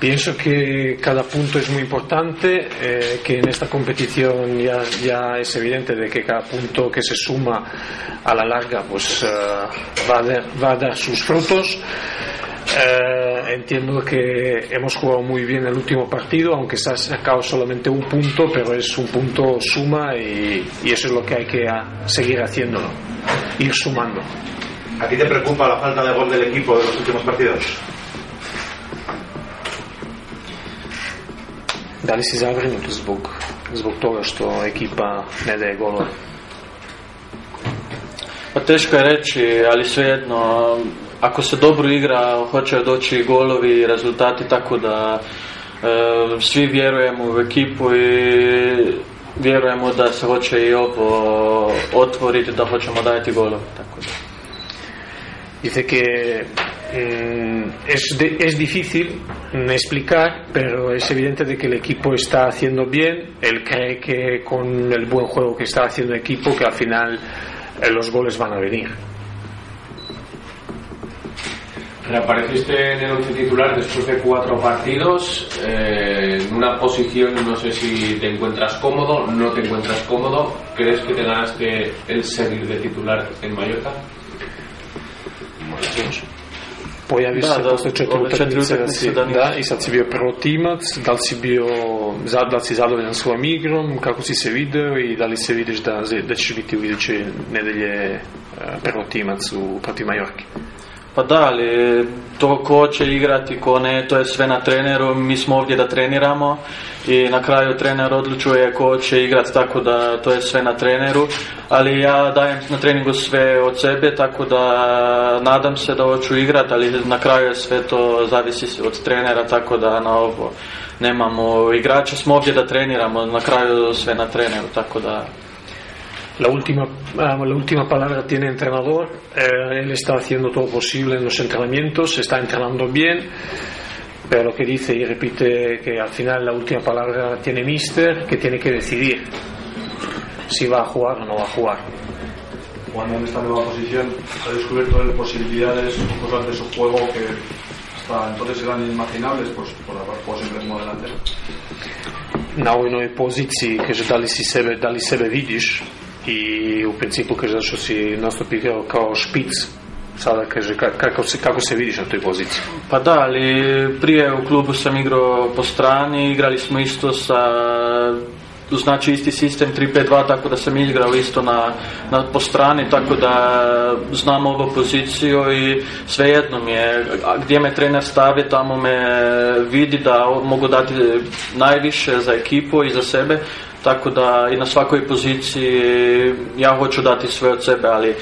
Pienso que cada punto es muy importante, eh, que en esta competición ya, ya, es evidente de que cada punto que se suma a la larga pues uh, va, a dar, va, a dar, sus frutos. Eh, entiendo que hemos jugado muy bien el último partido, aunque se ha sacado solamente un punto, pero es un punto suma y, eso es lo que hay que seguir haciéndolo, ir sumando. ¿A ti te preocupa la falta de gol del equipo de los últimos partidos? Da li si zabrinut zbog, zbog toga što ekipa ne daje golove? Pa teško je reći, ali svejedno, ako se dobro igra, hoće doći golovi i rezultati, tako da e, svi vjerujemo u ekipu i vjerujemo da se hoće i ovo otvoriti, da hoćemo dajati golove. Tako da. Dice que es, de, es difícil explicar, pero es evidente de que el equipo está haciendo bien. Él cree que con el buen juego que está haciendo el equipo, que al final eh, los goles van a venir. Reapareciste en el once titular después de cuatro partidos, eh, en una posición, no sé si te encuentras cómodo, no te encuentras cómodo. ¿Crees que te ganaste el seguir de titular en Mallorca? Pojaviš Da, se da, posle četiri utakmice da si, da da, i sad si bio prvotimac, da li si bio, da li si zadovoljan svojom igrom, kako si se video i da li se vidiš da, da ćeš biti u iduće nedelje e, prvotimac u, protiv Majorke? Pa da, ali to ko će igrati, ko ne, to je sve na treneru, mi smo ovdje da treniramo i na kraju trener odlučuje ko će igrati, tako da to je sve na treneru, ali ja dajem na treningu sve od sebe, tako da nadam se da hoću igrati, ali na kraju je sve to zavisi od trenera, tako da na ovo nemamo igrača, smo ovdje da treniramo, na kraju sve na treneru, tako da La última, la última palabra tiene el entrenador. Eh, él está haciendo todo posible en los entrenamientos, se está entrenando bien, pero lo que dice y repite que al final la última palabra tiene Mister, que tiene que decidir si va a jugar o no va a jugar. jugando en esta nueva posición, ha descubierto él posibilidades o cosas de su juego que hasta entonces eran inimaginables pues, por haber jugado siempre como delantero. na ovoj novoj poziciji, kaže da li si sebe, da li sebe vidiš i u principu kaže zašto si nastupio kao špic sada kaže ka- kako se, kako se vidiš na toj poziciji? Pa da, ali prije u klubu sam igrao po strani, igrali smo isto sa znači isti sistem 3-5-2 tako da sam igrao isto na, na po strani tako da znam ovu poziciju i svejedno mi je gdje me trener stavi tamo me vidi da mogu dati najviše za ekipu i za sebe tako da i na svakoj poziciji ja hoću dati sve od sebe ali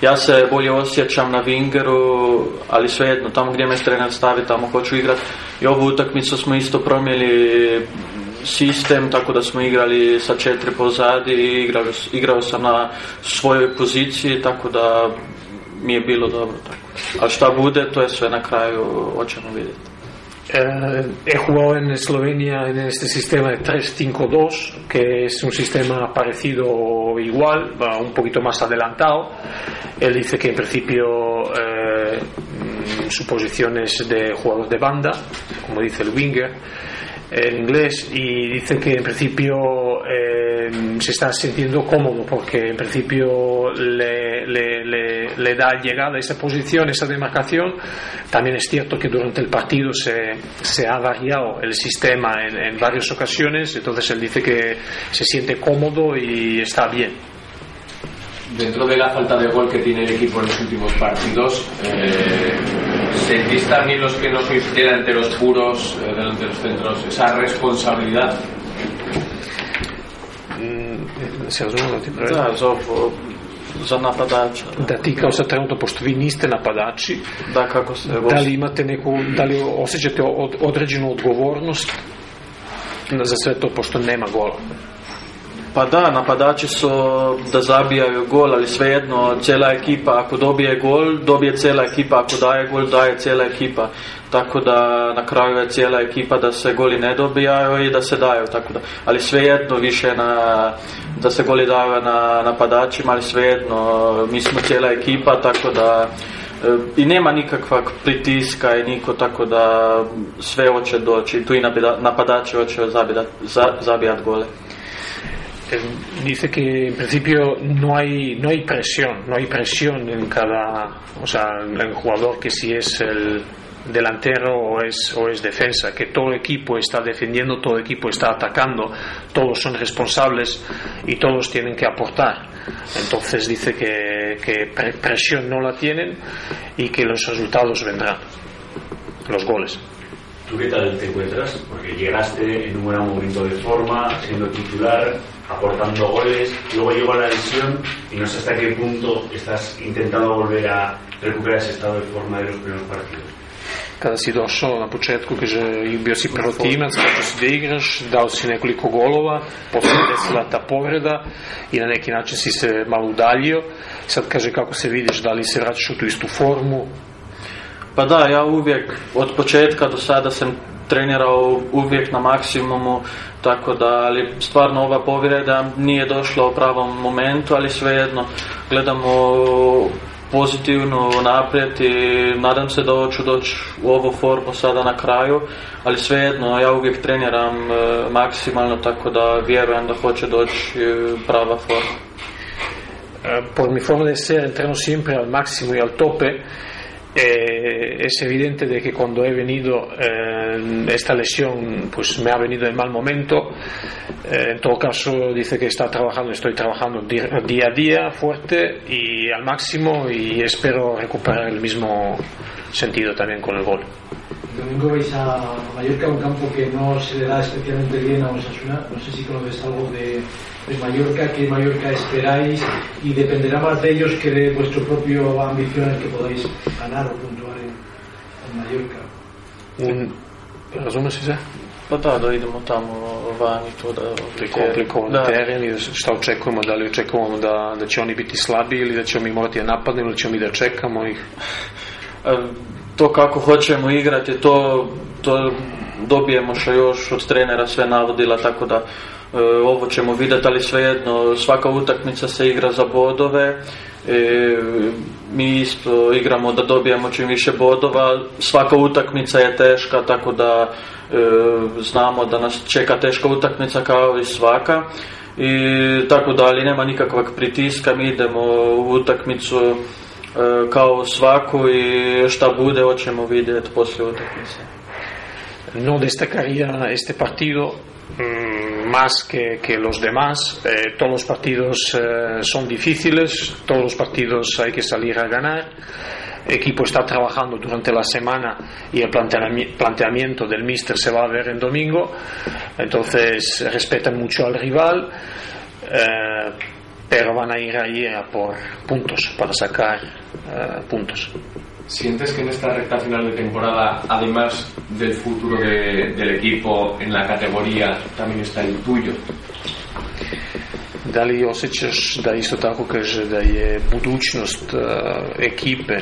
ja se bolje osjećam na Wingeru, ali svejedno, tamo gdje me trener stavi, tamo hoću igrati. I ovu utakmicu smo isto promijeli sistem, tako da smo igrali sa četiri pozadi i igrao, igrao sam na svojoj poziciji, tako da mi je bilo dobro. Tako. A šta bude, to je sve na kraju, hoćemo vidjeti. Eh, he jugado en Eslovenia en este sistema de 3-5-2, que es un sistema parecido igual, va un poquito más adelantado. Él dice que en principio eh, mm, su posición es de jugador de banda, como dice el winger en inglés, y dice que en principio eh, se está sintiendo cómodo porque en principio le, le- le- le da llegada a esa posición, esa demarcación. También es cierto que durante el partido se, se ha variado el sistema en, en varias ocasiones, entonces él dice que se siente cómodo y está bien. Dentro de la falta de gol que tiene el equipo en los últimos partidos, eh, ¿sentís también los que no sois delanteros puros, eh, delanteros centros, esa responsabilidad? Se razumije ti pravi? Da, za, ovo- za napadača. Da ti kao sad trenutno, pošto vi niste napadači, Da, kako se da li imate neku, da li osjećate od, određenu odgovornost za sve to, pošto nema gola? Pa da, napadači su da zabijaju gol, ali svejedno cijela ekipa ako dobije gol, dobije cijela ekipa, ako daje gol, daje cijela ekipa. Tako da na kraju je cijela ekipa da se goli ne dobijaju i da se daju. Tako da, ali svejedno više na, da se goli daju na napadačima, ali svejedno mi smo cijela ekipa, tako da i nema nikakvog pritiska i niko tako da sve hoće doći tu i napadači hoće zabijat, zabijat gole Eh, dice que en principio no hay no hay presión no hay presión en cada o sea en el jugador que si es el delantero o es, o es defensa, que todo equipo está defendiendo, todo equipo está atacando, todos son responsables y todos tienen que aportar. Entonces dice que, que presión no la tienen y que los resultados vendrán, los goles. ¿Tú qué tal te encuentras? Porque llegaste en un buen momento de forma, siendo titular, aportando goles, luego llegó la lesión y no sé hasta qué punto estás intentando volver a recuperar ese estado de forma de los primeros partidos. kada si došao na početku, kaže, bio si prvotimac, počeo si da igraš, dao si nekoliko golova, posle desila ta povreda i na neki način si se malo udaljio. Sad kaže kako se vidiš, da li se vraćaš u tu istu formu? Pa da, ja uvijek od početka do sada sam trenirao uvijek na maksimumu, tako da, ali stvarno ova povreda nije došla u pravom momentu, ali svejedno gledamo pozitivno naprijed i nadam se da hoću doći u ovu formu sada na kraju, ali svejedno ja uvijek treniram e, maksimalno tako da vjerujem da hoće doći prava forma. E, por mi forma de ser entreno siempre al máximo y al tope Eh, es evidente de que cuando he venido eh, esta lesión pues me ha venido en mal momento eh, en todo caso dice que está trabajando estoy trabajando día, día, a día fuerte y al máximo y espero recuperar el mismo sentido también con el gol domingo vais a Mallorca, un campo que no se le da especialmente bien a Osasuna. No sé si conoces algo de, de Mallorca, qué Mallorca esperáis y dependerá más de ellos que de vuestro propio ambición el que podáis ganar o puntuar en, en Mallorca. Un, razumeš se? Pa da, da idemo tamo van i to da... Komplikovan da. teren i šta očekujemo, da li očekujemo da, da će oni biti slabi ili da ćemo mi morati da napadnemo ili ćemo mi da čekamo ih? to kako hoćemo igrati, to, to dobijemo što još od trenera sve navodila, tako da e, ovo ćemo vidjeti, ali svejedno svaka utakmica se igra za bodove, e, mi isto igramo da dobijemo čim više bodova, svaka utakmica je teška, tako da e, znamo da nas čeka teška utakmica kao i svaka. I tako da, ali nema nikakvog pritiska, mi idemo u utakmicu E, kao svaku i šta bude hoćemo vidjeti poslije utakmice. No destacaría este partido mmm, más que, que, los demás. Eh, todos los partidos eh, son difíciles, todos los partidos hay que salir a ganar. El equipo está trabajando durante la semana y el planteamiento del míster se va a ver en domingo. Entonces respetan mucho al rival. Eh, pero van a ir ahí a por puntos para sacar uh, puntos. ¿Sientes que en esta recta final de temporada, además del futuro de, del equipo en la categoría, también está el tuyo? Da li osjećaš da isto tako kaže da je budućnost uh, ekipe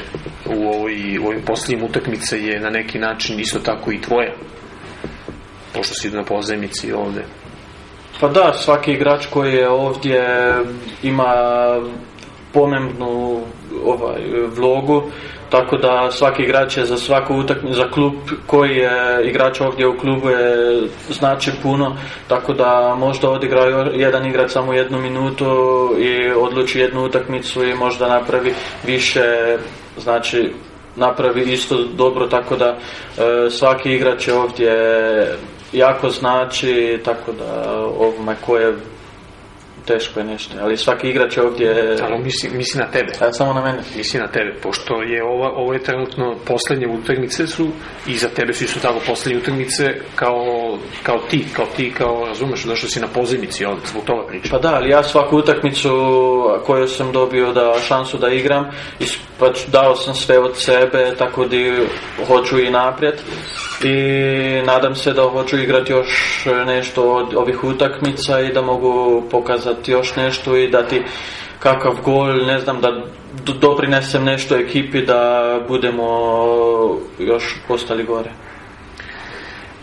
u, ovoj, u ovim posljednjim utakmice je na neki način isto tako i tvoja? Pošto si na pozemici ovde. Pa da, svaki igrač koji je ovdje ima pomembnu ovaj, vlogu, tako da svaki igrač je za svaku utakmicu, za klub koji je igrač ovdje u klubu je znači puno, tako da možda odigra jedan igrač samo jednu minutu i odluči jednu utakmicu i možda napravi više, znači napravi isto dobro, tako da e, svaki igrač je ovdje jako znači, tako da ovome ko je teško je nešto, ali svaki igrač je ovdje... Ali misli, misli na tebe. A, samo na mene. Misli na tebe, pošto je ova, ovo je trenutno posljednje utakmice su i za tebe su isto tako posljednje utakmice kao, kao ti, kao ti, kao razumeš, došao si na pozemici ovdje, zbog toga pričam. Pa da, ali ja svaku utakmicu koju sam dobio da šansu da igram, pa dao sam sve od sebe, tako da hoću i naprijed i nadam se da hoću igrati još nešto od ovih utakmica i da mogu pokazati još nešto i dati kakav gol, ne znam, da doprinesem nešto ekipi da budemo još postali gore.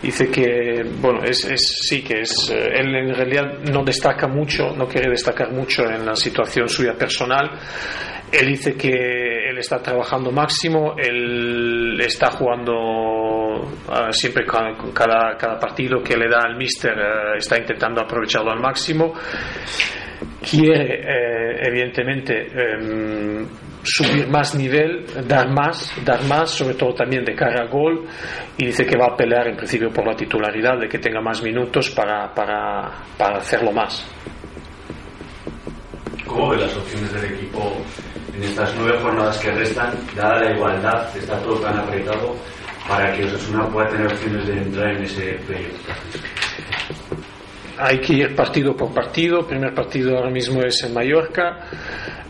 dice que, bueno, es, es, sí que es, él en realidad no destaca mucho, no quiere destacar mucho en la situación suya personal. Él dice que está trabajando máximo, él está jugando uh, siempre con cada, cada partido que le da al míster, uh, está intentando aprovecharlo al máximo. Quiere, eh, evidentemente, um, subir más nivel, dar más, dar más, sobre todo también de cara al gol, y dice que va a pelear en principio por la titularidad, de que tenga más minutos para, para, para hacerlo más. ¿Cómo ve las opciones del equipo en estas nueve jornadas que restan, dada la igualdad, está todo tan apretado, para que Osasuna pueda tener opciones de entrar en ese playoff? Hay que ir partido por partido. El primer partido ahora mismo es en Mallorca.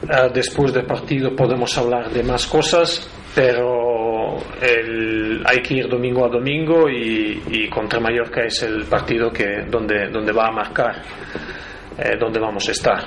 Uh, después del partido podemos hablar de más cosas, pero el, hay que ir domingo a domingo y, y, contra Mallorca es el partido que donde, donde va a marcar eh, dónde vamos a estar.